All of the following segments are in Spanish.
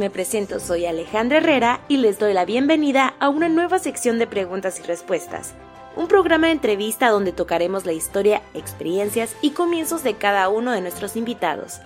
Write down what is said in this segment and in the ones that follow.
me presento, soy Alejandra Herrera y les doy la bienvenida a una nueva sección de preguntas y respuestas, un programa de entrevista donde tocaremos la historia, experiencias y comienzos de cada uno de nuestros invitados.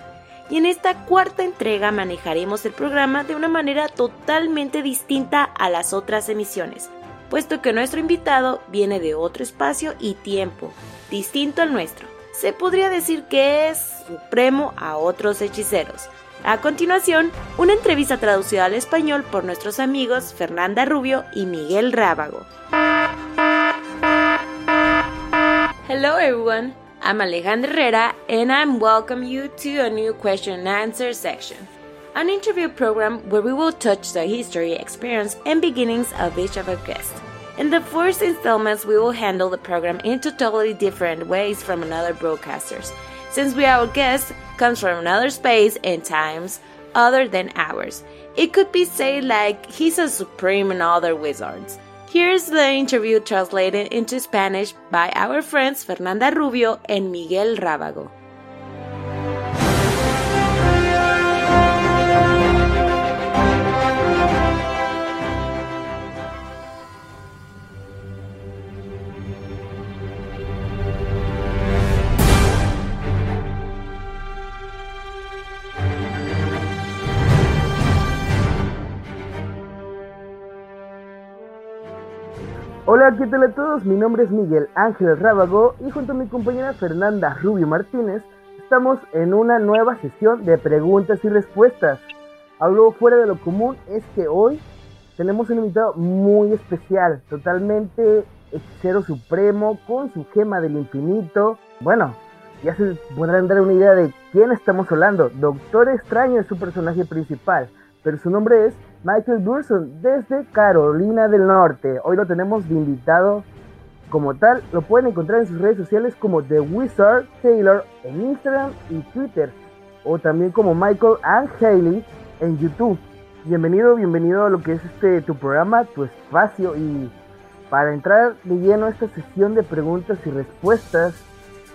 Y en esta cuarta entrega manejaremos el programa de una manera totalmente distinta a las otras emisiones, puesto que nuestro invitado viene de otro espacio y tiempo, distinto al nuestro. Se podría decir que es supremo a otros hechiceros. A continuación, una entrevista traducida al español por nuestros amigos Fernanda Rubio y Miguel Rábago. Hello everyone, I'm Alejandra Herrera and I'm welcome you to a new question and answer section. An interview program where we will touch the history, experience, and beginnings of each of our guests. In the first installments, we will handle the program in totally different ways from another broadcasters, since we our guest comes from another space and times other than ours. It could be said like he's a supreme in other wizards. Here's the interview translated into Spanish by our friends Fernanda Rubio and Miguel Rábago. Hola, ¿qué tal a todos? Mi nombre es Miguel Ángel Rábago y junto a mi compañera Fernanda Rubio Martínez estamos en una nueva sesión de preguntas y respuestas. Algo fuera de lo común es que hoy tenemos un invitado muy especial, totalmente hechicero supremo con su gema del infinito. Bueno, ya se podrán dar una idea de quién estamos hablando. Doctor Extraño es su personaje principal, pero su nombre es Michael Burson desde Carolina del Norte. Hoy lo tenemos de invitado como tal. Lo pueden encontrar en sus redes sociales como The Wizard Taylor en Instagram y Twitter. O también como Michael and Haley en YouTube. Bienvenido, bienvenido a lo que es este tu programa, tu espacio. Y para entrar de lleno a esta sesión de preguntas y respuestas,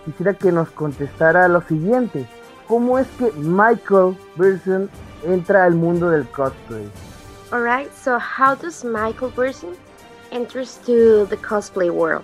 quisiera que nos contestara lo siguiente. ¿Cómo es que Michael Burson entra al mundo del cosplay? All right, so how does Michael Burson enters to the cosplay world?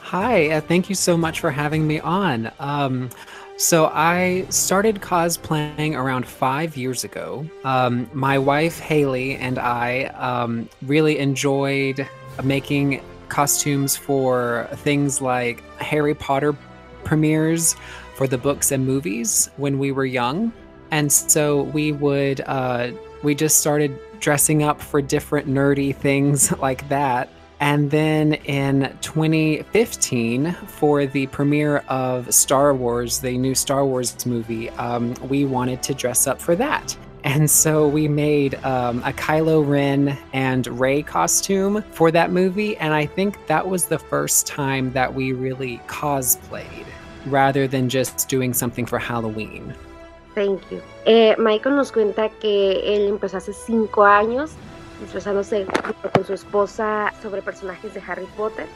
Hi, uh, thank you so much for having me on. Um, so I started cosplaying around five years ago. Um, my wife Haley and I um, really enjoyed making costumes for things like Harry Potter premieres for the books and movies when we were young, and so we would uh, we just started dressing up for different nerdy things like that. And then in 2015, for the premiere of Star Wars, the new Star Wars movie, um, we wanted to dress up for that. And so we made um, a Kylo Ren and Ray costume for that movie. And I think that was the first time that we really cosplayed rather than just doing something for Halloween. Thank you. Eh, Michael nos cuenta que él empezó hace cinco años disfrazándose con su esposa sobre personajes de Harry Potter,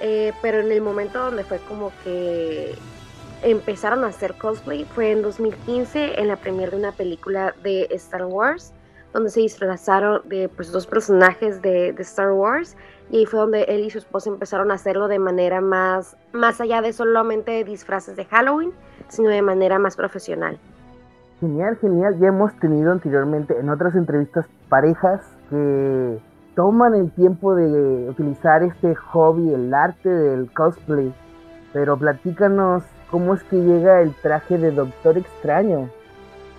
eh, pero en el momento donde fue como que empezaron a hacer cosplay fue en 2015 en la premiere de una película de Star Wars, donde se disfrazaron de pues, dos personajes de, de, Star Wars y ahí fue donde él y su esposa empezaron a hacerlo de manera más, más allá de solamente disfraces de Halloween, sino de manera más profesional. Genial, genial. Ya hemos tenido anteriormente en otras entrevistas parejas que toman el tiempo de utilizar este hobby, el arte del cosplay. Pero platícanos cómo es que llega el traje de Doctor Extraño.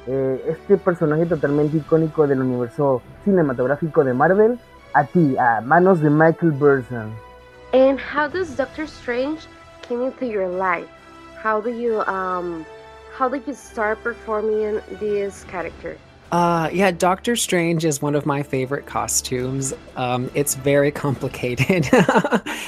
Eh, este personaje totalmente icónico del universo cinematográfico de Marvel a ti, a manos de Michael Burson. And how does Doctor Strange came into your life? How do you um how did you start performing this character? Uh, yeah, Doctor Strange is one of my favorite costumes. Um, it's very complicated.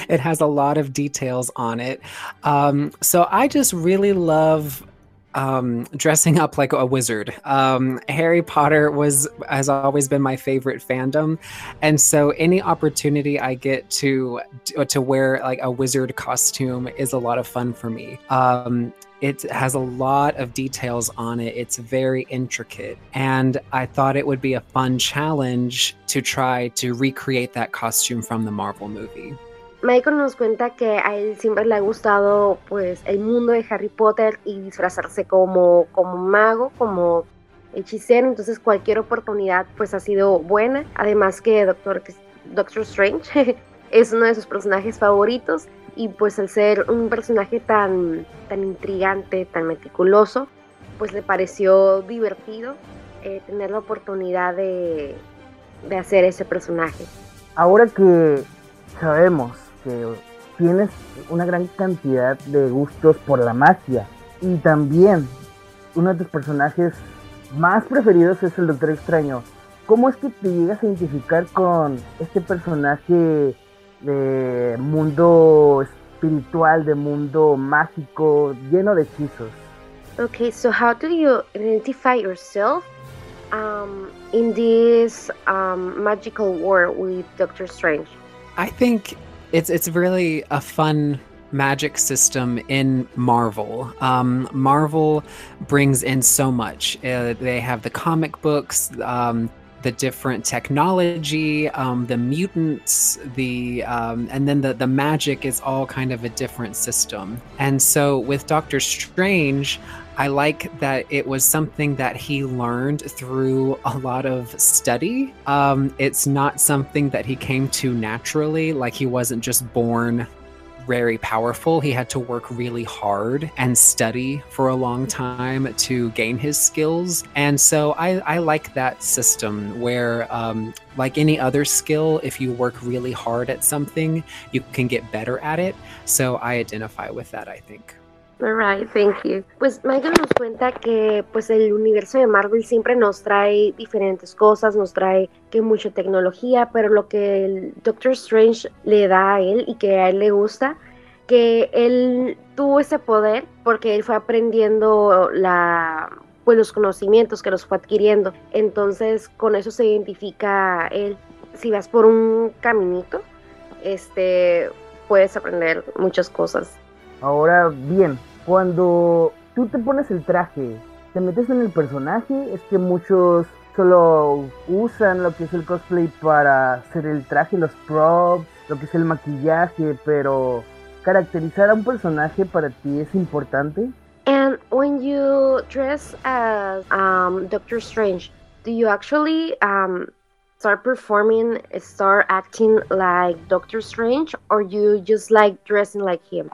it has a lot of details on it. Um, so I just really love um, dressing up like a wizard. Um, Harry Potter was has always been my favorite fandom, and so any opportunity I get to to wear like a wizard costume is a lot of fun for me. Um, it has a lot of details on it. It's very intricate. And I thought it would be a fun challenge to try to recreate that costume from the Marvel movie. Michael nos cuenta que a él siempre le ha gustado pues el mundo de Harry Potter y disfrazarse como, como mago, como hechicero, entonces cualquier oportunidad pues ha sido buena. Además que Doctor, Doctor Strange es uno de sus personajes favoritos y pues al ser un personaje tan, tan intrigante, tan meticuloso, pues le pareció divertido eh, tener la oportunidad de, de hacer ese personaje. Ahora que sabemos que tienes una gran cantidad de gustos por la magia y también uno de tus personajes más preferidos es el Doctor Extraño. ¿Cómo es que te llegas a identificar con este personaje de mundo espiritual, de mundo mágico, lleno de hechizos. Okay, so how do you identify yourself um, in this um, magical world with Doctor Strange? I think it's it's really a fun magic system in Marvel. Um, Marvel brings in so much. Uh, they have the comic books. Um, the different technology, um, the mutants, the um, and then the the magic is all kind of a different system. And so with Doctor Strange, I like that it was something that he learned through a lot of study. Um, it's not something that he came to naturally, like he wasn't just born very powerful. He had to work really hard and study for a long time to gain his skills. And so I, I like that system where, um, like any other skill, if you work really hard at something, you can get better at it. So I identify with that, I think. Alright, thank you. Pues Michael nos cuenta que pues el universo de Marvel siempre nos trae diferentes cosas, nos trae que mucha tecnología, pero lo que el Doctor Strange le da a él y que a él le gusta, que él tuvo ese poder porque él fue aprendiendo la pues los conocimientos que los fue adquiriendo. Entonces, con eso se identifica él. Si vas por un caminito, este puedes aprender muchas cosas. Ahora bien, cuando tú te pones el traje, te metes en el personaje, es que muchos solo usan lo que es el cosplay para hacer el traje, los props, lo que es el maquillaje, pero caracterizar a un personaje para ti es importante. And when you dress as um, Doctor Strange, do you actually um, start performing, start acting like Doctor Strange, or you just like dressing like him?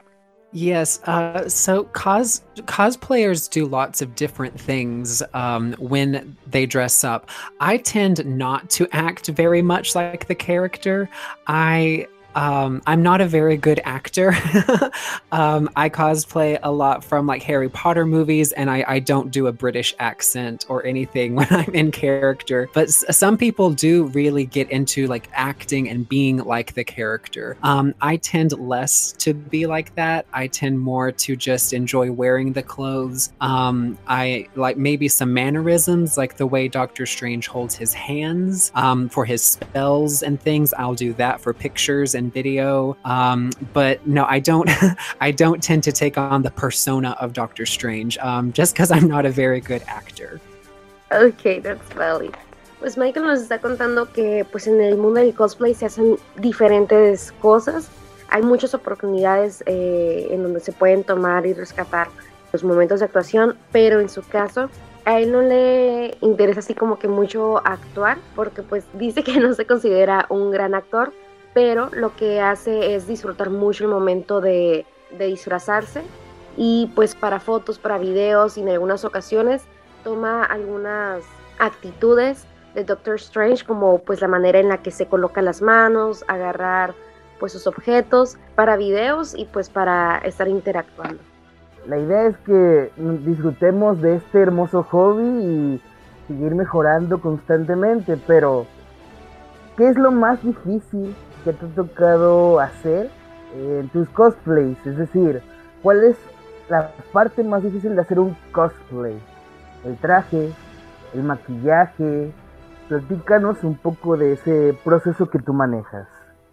Yes. Uh, so cos cosplayers do lots of different things um, when they dress up. I tend not to act very much like the character. I um, I'm not a very good actor. um, I cosplay a lot from like Harry Potter movies, and I, I, don't do a British accent or anything when I'm in character. But s- some people do really get into like acting and being like the character. Um, I tend less to be like that. I tend more to just enjoy wearing the clothes. Um, I like maybe some mannerisms, like the way Doctor Strange holds his hands um, for his spells and things. I'll do that for pictures and and video. Um, but no, I don't. I don't tend to take on the persona of Doctor Strange, um, just because I'm not a very good actor. Okay, that's valid. Pues Michael nos está contando que pues en el mundo del cosplay se hacen diferentes cosas. Hay muchas oportunidades eh, en donde se pueden tomar y rescatar los momentos de actuación, pero en su caso a él no le interesa así como que mucho actuar, porque pues dice que no se considera un gran actor, pero lo que hace es disfrutar mucho el momento de, disfrazarse y pues para fotos, para videos y en algunas ocasiones toma algunas actitudes de Doctor Strange como pues la manera en la que se coloca las manos, agarrar pues sus objetos para videos y pues para estar interactuando. La idea es que disfrutemos de este hermoso hobby y seguir mejorando constantemente, pero ¿qué es lo más difícil que te ha tocado hacer en tus cosplays? Es decir, ¿cuál es la parte más difícil de hacer un cosplay? El traje, el maquillaje. Platícanos un poco de ese proceso que tú manejas.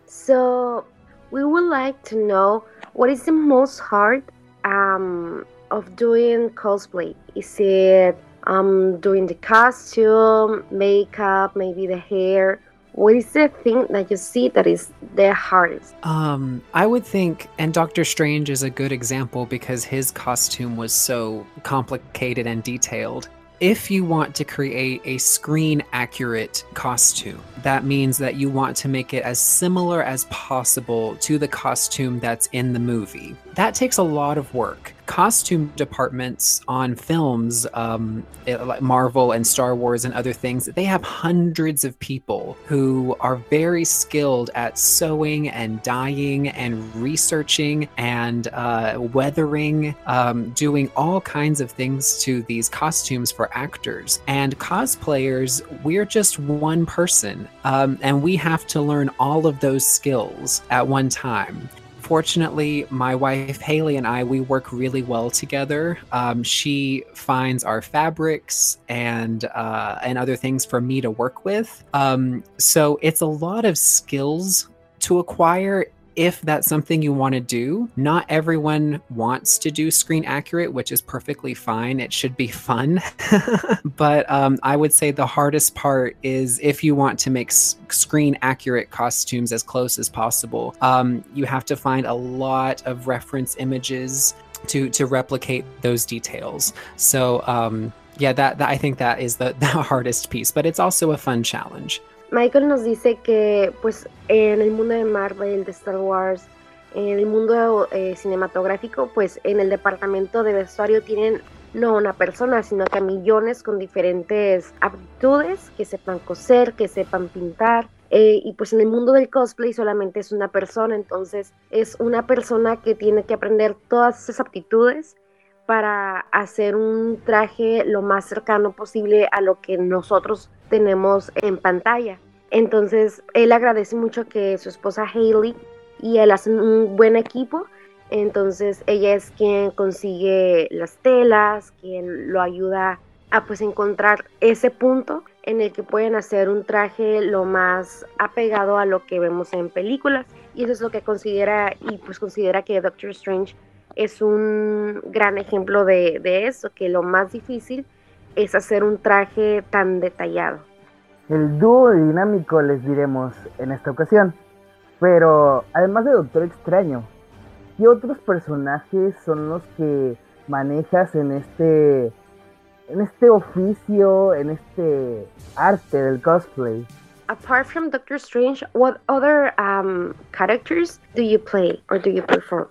So, we would like to know what is the most hard um, of doing cosplay? Is it um, doing the costume, makeup, maybe the hair? What is the thing that you see that is the hardest? Um, I would think, and Doctor Strange is a good example because his costume was so complicated and detailed. If you want to create a screen accurate costume, that means that you want to make it as similar as possible to the costume that's in the movie. That takes a lot of work costume departments on films, um, eh, like Marvel and Star Wars and other things, they have hundreds of people who are very skilled at sewing and dyeing and researching and uh, weathering, um, doing all kinds of things to these costumes for actors. And cosplayers, we're just one person, um, and we have to learn all of those skills at one time fortunately, my wife Haley and I we work really well together. Um, she finds our fabrics and uh, and other things for me to work with. Um, so it's a lot of skills to acquire if that's something you want to do. Not everyone wants to do screen accurate, which is perfectly fine. It should be fun. but um, I would say the hardest part is if you want to make screen accurate costumes as close as possible, um, you have to find a lot of reference images to to replicate those details. So um, yeah, that, that I think that is the, the hardest piece, but it's also a fun challenge. Michael nos dice que pues en el mundo de Marvel, de Star Wars, en el mundo eh, cinematográfico, pues en el departamento de vestuario tienen no una persona, sino que a millones con diferentes aptitudes, que sepan coser, que sepan pintar. Eh, y pues en el mundo del cosplay solamente es una persona, entonces es una persona que tiene que aprender todas esas aptitudes para hacer un traje lo más cercano posible a lo que nosotros tenemos en pantalla. Entonces, él agradece mucho que su esposa Hailey y él hacen un buen equipo. Entonces, ella es quien consigue las telas, quien lo ayuda a pues encontrar ese punto en el que pueden hacer un traje lo más apegado a lo que vemos en películas. Y eso es lo que considera, y pues considera que Doctor Strange es un gran ejemplo de, de eso, que lo más difícil es hacer un traje tan detallado. El dúo dinámico les diremos en esta ocasión. Pero además de Doctor Extraño, ¿qué otros personajes son los que manejas en este en este oficio, en este arte del cosplay? Apart from Doctor Strange, what other um, characters do you play or do you perform?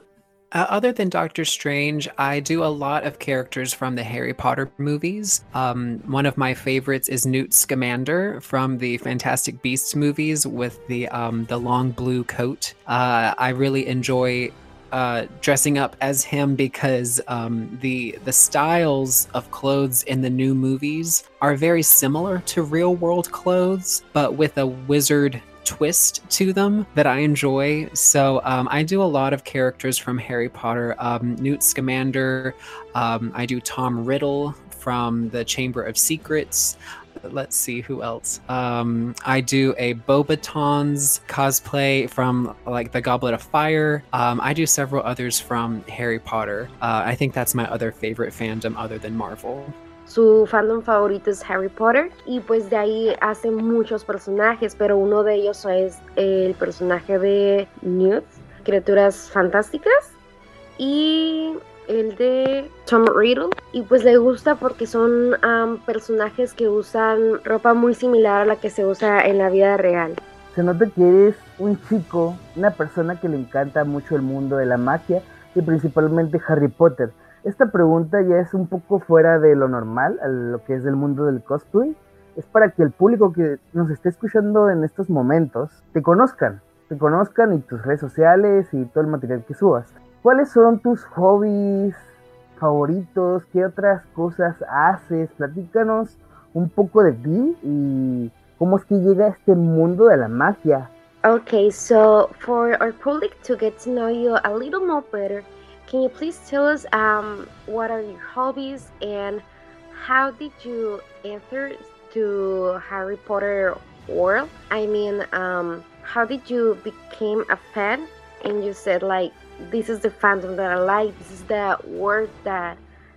Uh, other than Doctor Strange, I do a lot of characters from the Harry Potter movies. Um, one of my favorites is Newt Scamander from the Fantastic Beasts movies with the um, the long blue coat. Uh, I really enjoy uh, dressing up as him because um, the the styles of clothes in the new movies are very similar to real world clothes, but with a wizard twist to them that I enjoy. So um, I do a lot of characters from Harry Potter. Um, Newt Scamander. Um, I do Tom Riddle from the Chamber of Secrets. Let's see who else. Um, I do a Bobaton's cosplay from like the Goblet of Fire. Um, I do several others from Harry Potter. Uh, I think that's my other favorite fandom other than Marvel. Su fandom favorito es Harry Potter y pues de ahí hace muchos personajes, pero uno de ellos es el personaje de Newt, criaturas fantásticas, y el de Tom Riddle. Y pues le gusta porque son um, personajes que usan ropa muy similar a la que se usa en la vida real. Se nota que eres un chico, una persona que le encanta mucho el mundo de la magia y principalmente Harry Potter. Esta pregunta ya es un poco fuera de lo normal, a lo que es del mundo del cosplay. Es para que el público que nos esté escuchando en estos momentos te conozcan, te conozcan y tus redes sociales y todo el material que subas. ¿Cuáles son tus hobbies favoritos? ¿Qué otras cosas haces? Platícanos un poco de ti y cómo es que llega a este mundo de la magia. Okay, so for our public to get to know you a little more better, can you please tell us um, what are your hobbies and how did you enter to Harry Potter world? I mean, um, how did you become a fan and you said like this is the fandom that I like, this is the world that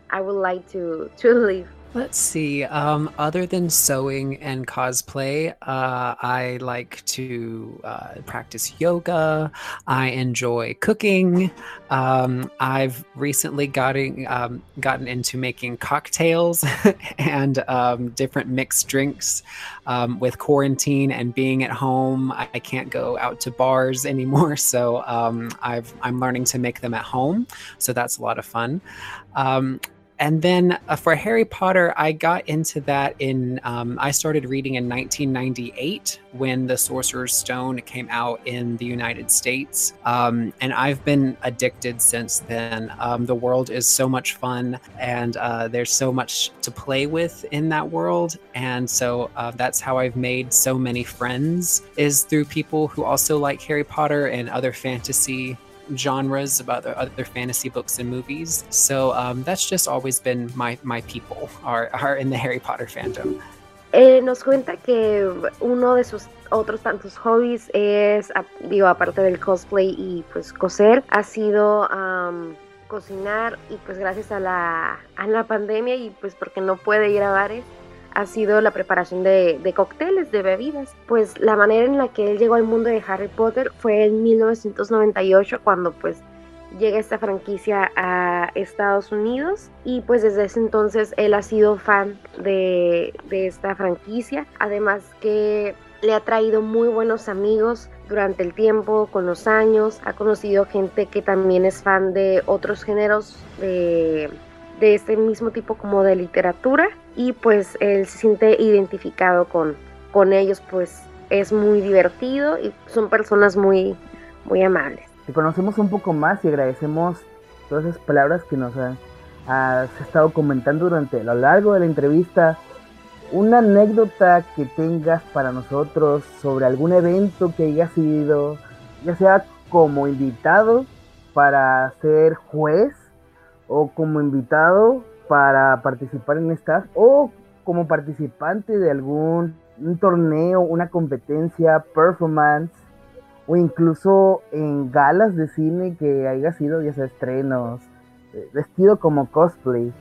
I would like to to live? Let's see. Um, other than sewing and cosplay, uh, I like to uh, practice yoga. I enjoy cooking. Um, I've recently gotten um, gotten into making cocktails and um, different mixed drinks. Um, with quarantine and being at home, I can't go out to bars anymore, so um, I've I'm learning to make them at home. So that's a lot of fun. And then uh, for Harry Potter, I got into that in, um, I started reading in 1998 when The Sorcerer's Stone came out in the United States. Um, and I've been addicted since then. Um, the world is so much fun and uh, there's so much to play with in that world. And so uh, that's how I've made so many friends, is through people who also like Harry Potter and other fantasy genres of other other fantasy books and movies. So um, that's just always been my my people are are in the Harry Potter fandom. Eh, nos cuenta que uno de sus otros tantos hobbies es, digo, aparte del cosplay y pues coser, ha sido um, cocinar y pues gracias a la, a la pandemia y pues porque no puede ir a bares, ha sido la preparación de, cócteles, de bebidas. Pues la manera en la que él llegó al mundo de Harry Potter fue en 1998 cuando pues llega esta franquicia a Estados Unidos y pues desde ese entonces él ha sido fan de, de esta franquicia. Además que le ha traído muy buenos amigos durante el tiempo, con los años. Ha conocido gente que también es fan de otros géneros de de este mismo tipo como de literatura y pues él se siente identificado con, con ellos, pues es muy divertido y son personas muy, muy amables. Te conocemos un poco más y agradecemos todas esas palabras que nos has estado comentando durante lo largo de la entrevista. Una anécdota que tengas para nosotros sobre algún evento que hayas ido, ya sea como invitado para ser juez o como invitado para participar en estas o como participante de algún un torneo, una competencia, performance o incluso en galas de cine que haya sido ya sea estrenos, eh, vestido como cosplay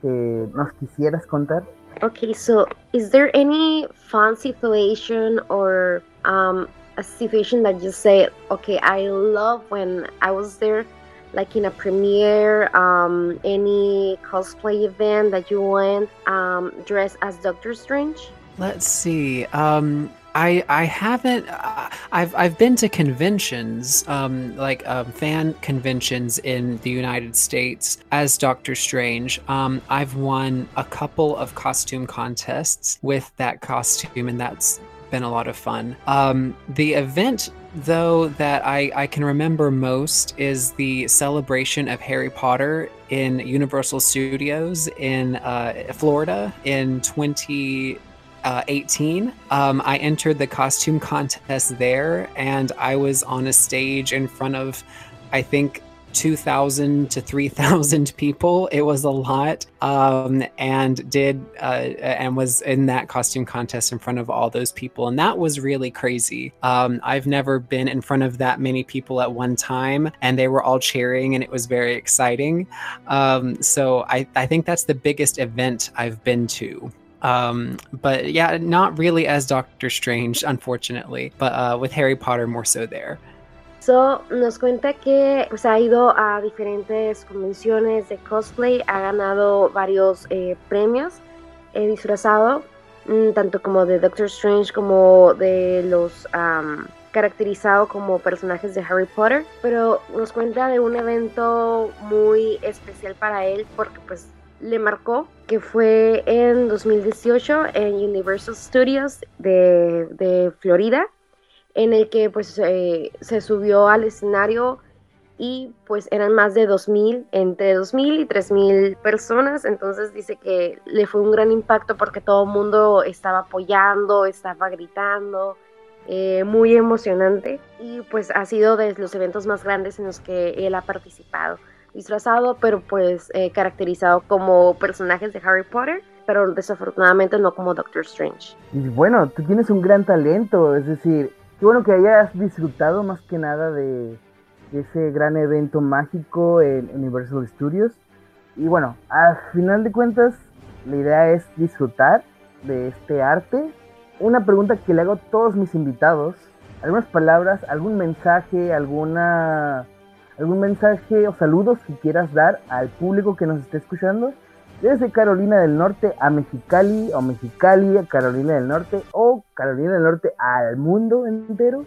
que nos quisieras contar. Okay, so is there any fun situation or um, a situation that you say, okay, I love when I was there like in a premiere, um, any cosplay event that you went um, dressed as Doctor Strange? Let's see. Um, I I haven't. Uh, I've I've been to conventions, um, like um, fan conventions in the United States as Doctor Strange. Um, I've won a couple of costume contests with that costume, and that's been a lot of fun. Um, the event, though, that I, I can remember most is the celebration of Harry Potter in Universal Studios in uh, Florida in 2018. Uh, um, I entered the costume contest there, and I was on a stage in front of, I think, 2,000 to 3,000 people. It was a lot. Um, and did, uh, and was in that costume contest in front of all those people. And that was really crazy. Um, I've never been in front of that many people at one time, and they were all cheering, and it was very exciting. Um, so I, I think that's the biggest event I've been to. Um, but yeah, not really as Doctor Strange, unfortunately, but uh, with Harry Potter more so there. So, nos cuenta que pues, ha ido a diferentes convenciones de cosplay, ha ganado varios eh, premios, he disfrazado mm, tanto como de Doctor Strange como de los caracterizado como personajes de Harry Potter, pero nos cuenta de un evento muy especial para él porque pues le marcó que fue en 2018 en Universal Studios de Florida en el que pues se subió al escenario y pues eran más de 2.000, entre 2.000 y 3.000 personas, entonces dice que le fue un gran impacto porque todo el mundo estaba apoyando, estaba gritando, eh, muy emocionante y pues ha sido de los eventos más grandes en los que él ha participado. disfrazado, pero pues eh, caracterizado como personajes de Harry Potter, pero desafortunadamente no como Doctor Strange. Y bueno, tú tienes un gran talento, es decir, qué bueno que hayas disfrutado más que nada de, ese gran evento mágico en Universal Studios. Y bueno, al final de cuentas, la idea es disfrutar de este arte. Una pregunta que le hago a todos mis invitados, algunas palabras, algún mensaje, alguna algún mensaje o saludos que quieras dar al público que nos esté escuchando desde Carolina del Norte a Mexicali o Mexicali a Carolina del Norte o Carolina del Norte al mundo entero.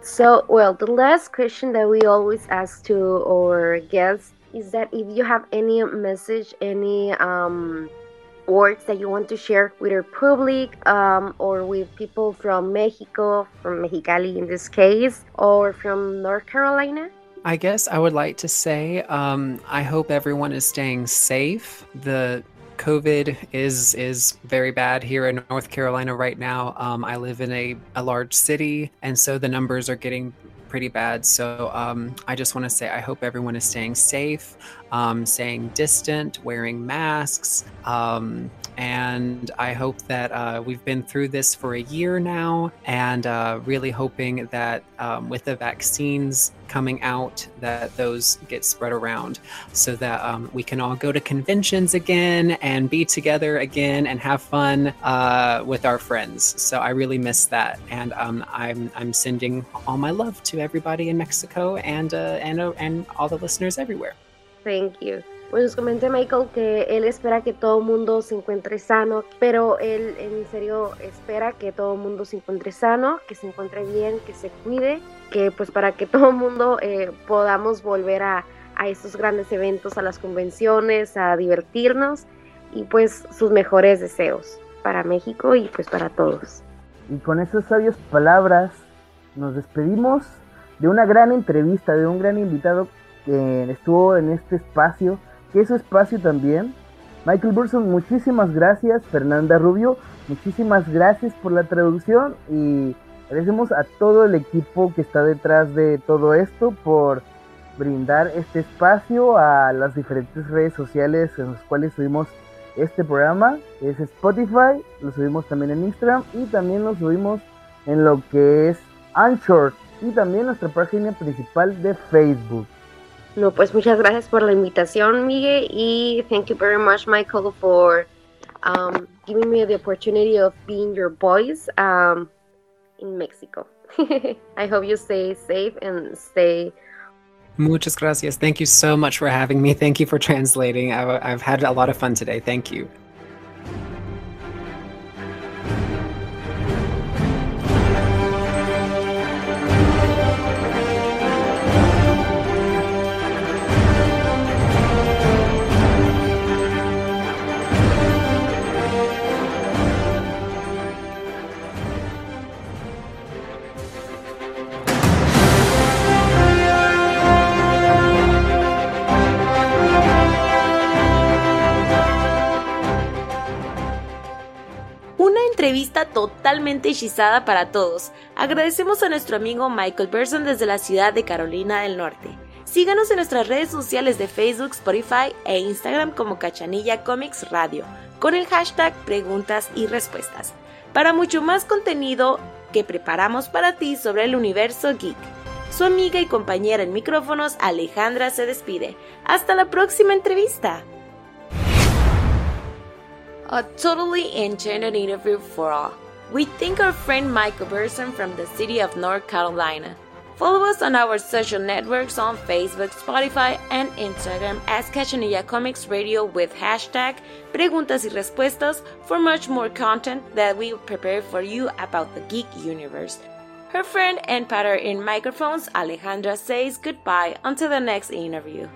So, well, the last question that we always ask to our guests is that if you have any message, any um, words that you want to share with our public um, or with people from Mexico, from Mexicali in this case, or from North Carolina? I guess I would like to say um, I hope everyone is staying safe. The COVID is is very bad here in North Carolina right now. Um, I live in a, a large city, and so the numbers are getting pretty bad. So um, I just want to say I hope everyone is staying safe, um, staying distant, wearing masks. Um, and I hope that uh, we've been through this for a year now, and uh, really hoping that um, with the vaccines coming out, that those get spread around, so that um, we can all go to conventions again and be together again and have fun uh, with our friends. So I really miss that, and um, I'm I'm sending all my love to everybody in Mexico and uh, and uh, and all the listeners everywhere. Thank you. Pues nos comenté Michael que él espera que todo mundo se encuentre sano, pero él en serio espera que todo mundo se encuentre sano, que se encuentre bien, que se cuide, que pues para que todo mundo eh, podamos volver a, a estos grandes eventos, a las convenciones, a divertirnos y pues sus mejores deseos para México y pues para todos. Y con esas sabias palabras nos despedimos de una gran entrevista, de un gran invitado que estuvo en este espacio que es su espacio también. Michael Burson, muchísimas gracias. Fernanda Rubio, muchísimas gracias por la traducción y agradecemos a todo el equipo que está detrás de todo esto por brindar este espacio a las diferentes redes sociales en las cuales subimos este programa. Es Spotify, lo subimos también en Instagram y también lo subimos en lo que es Anchor y también nuestra página principal de Facebook. No, pues muchas gracias por la invitación, Miguel, y thank you very much, Michael, for um, giving me the opportunity of being your voice um, in Mexico. I hope you stay safe and stay. Muchas gracias. Thank you so much for having me. Thank you for translating. I've, I've had a lot of fun today. Thank you. Totalmente hechizada para todos. Agradecemos a nuestro amigo Michael Berson desde la ciudad de Carolina del Norte. Síganos en nuestras redes sociales de Facebook, Spotify e Instagram como Cachanilla Comics Radio, con el hashtag preguntas y respuestas, para mucho más contenido que preparamos para ti sobre el universo geek. Su amiga y compañera en micrófonos Alejandra se despide. Hasta la próxima entrevista. A totally enchanted interview for all. We thank our friend Michael Burson from the city of North Carolina. Follow us on our social networks on Facebook, Spotify, and Instagram as Cachanilla Comics Radio with hashtag Preguntas y Respuestas for much more content that we prepare for you about the geek universe. Her friend and partner in microphones, Alejandra, says goodbye until the next interview.